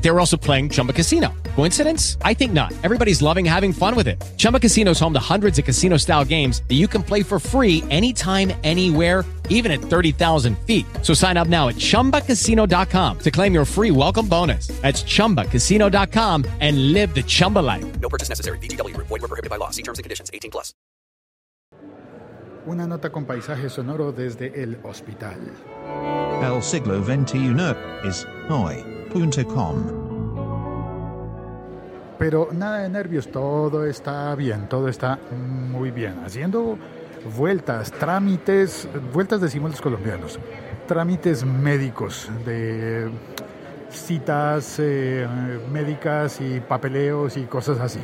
They were also playing Chumba Casino. Coincidence? I think not. Everybody's loving having fun with it. Chumba Casino is home to hundreds of casino style games that you can play for free anytime, anywhere, even at 30,000 feet. So sign up now at chumbacasino.com to claim your free welcome bonus. That's chumbacasino.com and live the Chumba life. No purchase necessary. VGW Group. Void were prohibited by law. See terms and conditions. 18 plus. Una nota con paisaje sonoro desde el hospital. El siglo XXI es hoy.com. Pero nada de nervios, todo está bien, todo está muy bien. Haciendo vueltas, trámites, vueltas decimos los colombianos, trámites médicos de citas eh, médicas y papeleos y cosas así.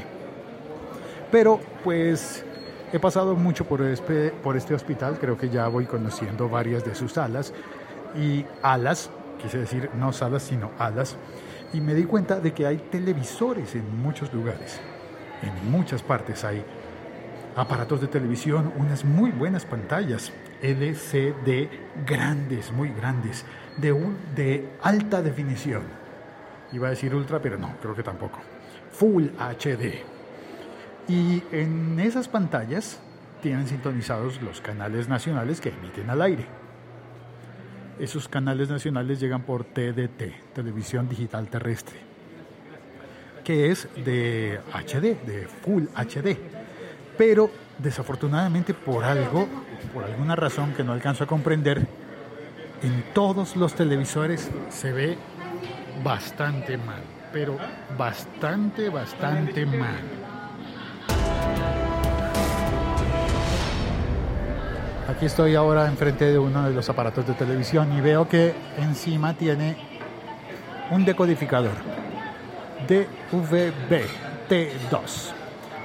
Pero pues he pasado mucho por este, por este hospital, creo que ya voy conociendo varias de sus salas y alas, quise decir no salas sino alas, y me di cuenta de que hay televisores en muchos lugares, en muchas partes hay aparatos de televisión, unas muy buenas pantallas LCD grandes, muy grandes, de, un, de alta definición. Iba a decir ultra, pero no, creo que tampoco. Full HD. Y en esas pantallas tienen sintonizados los canales nacionales que emiten al aire. Esos canales nacionales llegan por TDT, Televisión Digital Terrestre, que es de HD, de Full HD. Pero desafortunadamente por algo, por alguna razón que no alcanzo a comprender, en todos los televisores se ve bastante mal, pero bastante, bastante mal. Aquí estoy ahora enfrente de uno de los aparatos de televisión y veo que encima tiene un decodificador DVB-T2.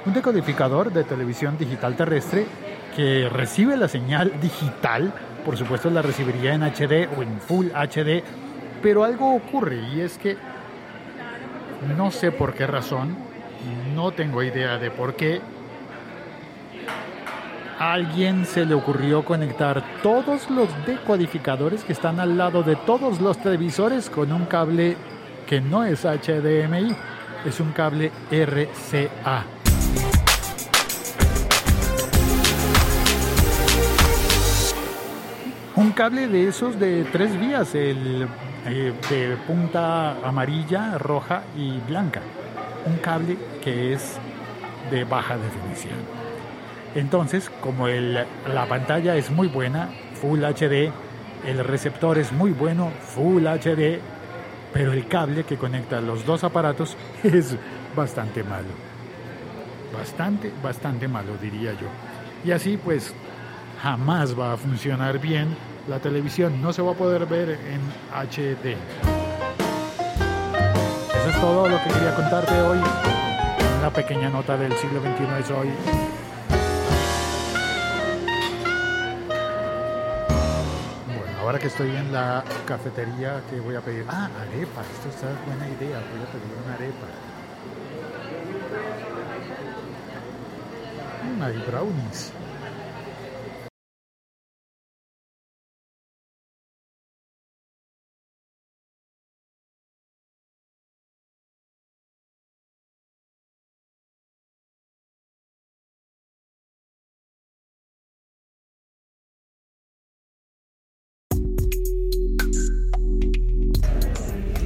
Un decodificador de televisión digital terrestre que recibe la señal digital, por supuesto la recibiría en HD o en Full HD, pero algo ocurre y es que no sé por qué razón, no tengo idea de por qué, alguien se le ocurrió conectar todos los decodificadores que están al lado de todos los televisores con un cable que no es HDMI, es un cable RCA. Un cable de esos de tres vías, el eh, de punta amarilla, roja y blanca. Un cable que es de baja definición. Entonces, como la pantalla es muy buena, Full HD, el receptor es muy bueno, Full HD, pero el cable que conecta los dos aparatos es bastante malo. Bastante, bastante malo, diría yo. Y así pues jamás va a funcionar bien la televisión, no se va a poder ver en HD. Eso es todo lo que quería contarte hoy. Una pequeña nota del siglo XXI es hoy. Ahora que estoy en la cafetería, que voy a pedir? Ah, arepa. Esto está buena idea. Voy a pedir una arepa. Mm, hay brownies.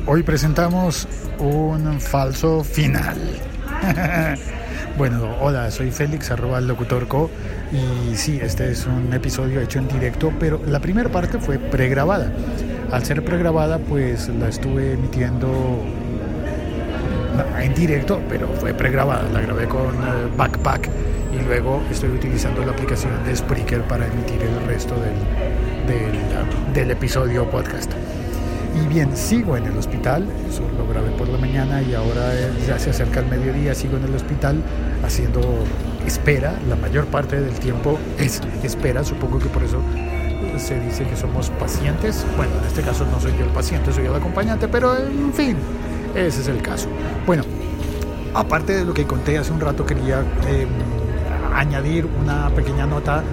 Hoy presentamos un falso final. bueno, hola, soy Félix, arroba el locutorco. Y sí, este es un episodio hecho en directo, pero la primera parte fue pregrabada. Al ser pregrabada, pues la estuve emitiendo en directo, pero fue pregrabada. La grabé con eh, Backpack y luego estoy utilizando la aplicación de Spreaker para emitir el resto del, del, del episodio podcast. Y bien, sigo en el hospital, eso lo grabé por la mañana y ahora ya se acerca el mediodía, sigo en el hospital haciendo espera, la mayor parte del tiempo es espera, supongo que por eso se dice que somos pacientes. Bueno, en este caso no soy yo el paciente, soy el acompañante, pero en fin, ese es el caso. Bueno, aparte de lo que conté hace un rato, quería eh, añadir una pequeña nota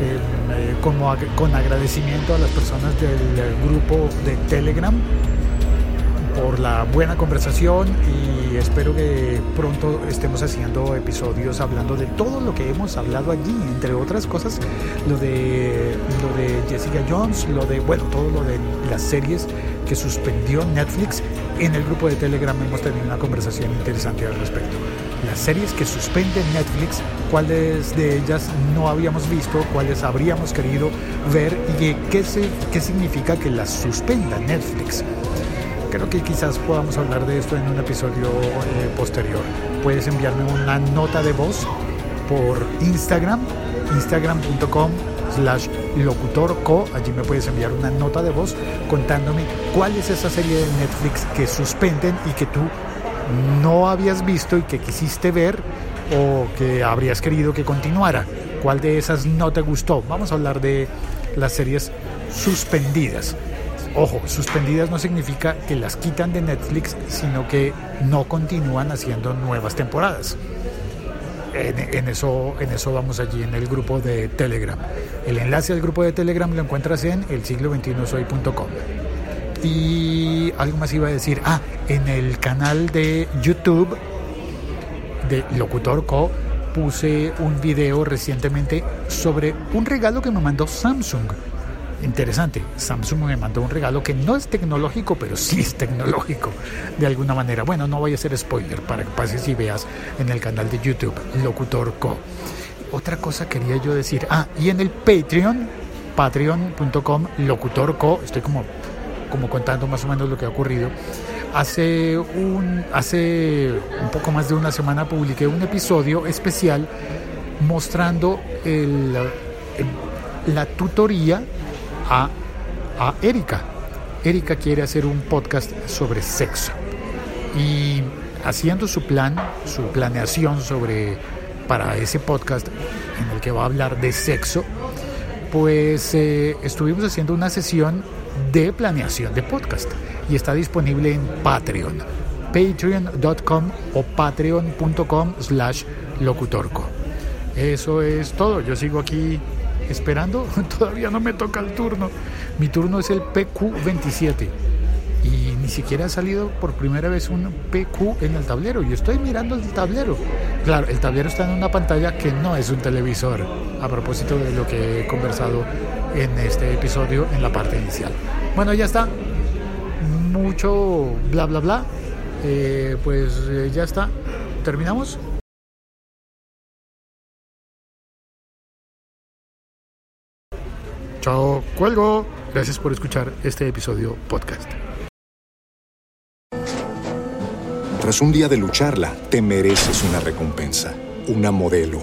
eh, como con agradecimiento a las personas del eh, grupo de Telegram por la buena conversación y espero que pronto estemos haciendo episodios hablando de todo lo que hemos hablado allí, entre otras cosas, lo de lo de Jessica Jones, lo de bueno, todo lo de las series que suspendió Netflix. En el grupo de Telegram hemos tenido una conversación interesante al respecto. Las series que suspende Netflix, cuáles de ellas no habíamos visto, cuáles habríamos querido ver y qué, qué significa que las suspenda Netflix. Creo que quizás podamos hablar de esto en un episodio eh, posterior. Puedes enviarme una nota de voz por Instagram, instagram.com slash locutorco. Allí me puedes enviar una nota de voz contándome cuál es esa serie de Netflix que suspenden y que tú no habías visto y que quisiste ver o que habrías querido que continuara. ¿Cuál de esas no te gustó? Vamos a hablar de las series suspendidas. Ojo, suspendidas no significa que las quitan de Netflix, sino que no continúan haciendo nuevas temporadas. En, eso, en eso vamos allí en el grupo de Telegram. El enlace al grupo de Telegram lo encuentras en el siglo 21 soy.com. Y algo más iba a decir. Ah, en el canal de YouTube de Locutor Co puse un video recientemente sobre un regalo que me mandó Samsung. Interesante, Samsung me mandó un regalo que no es tecnológico, pero sí es tecnológico de alguna manera. Bueno, no voy a hacer spoiler para que pases y veas en el canal de YouTube Locutor Co. Otra cosa quería yo decir. Ah, y en el Patreon, patreon.com Locutor Co. Estoy como, como contando más o menos lo que ha ocurrido. Hace un, hace un poco más de una semana publiqué un episodio especial mostrando el, el- la tutoría a, a Erika. Erika quiere hacer un podcast sobre sexo. Y haciendo su plan, su planeación sobre para ese podcast en el que va a hablar de sexo, pues eh, estuvimos haciendo una sesión de planeación de podcast y está disponible en Patreon, patreon.com o patreon.com slash locutorco. Eso es todo, yo sigo aquí esperando, todavía no me toca el turno. Mi turno es el PQ27 y ni siquiera ha salido por primera vez un PQ en el tablero. Yo estoy mirando el tablero. Claro, el tablero está en una pantalla que no es un televisor, a propósito de lo que he conversado en este episodio en la parte inicial. Bueno, ya está. Mucho bla bla bla. Eh, pues eh, ya está. ¿Terminamos? Chao, cuelgo. Gracias por escuchar este episodio podcast. Tras un día de lucharla, te mereces una recompensa, una modelo,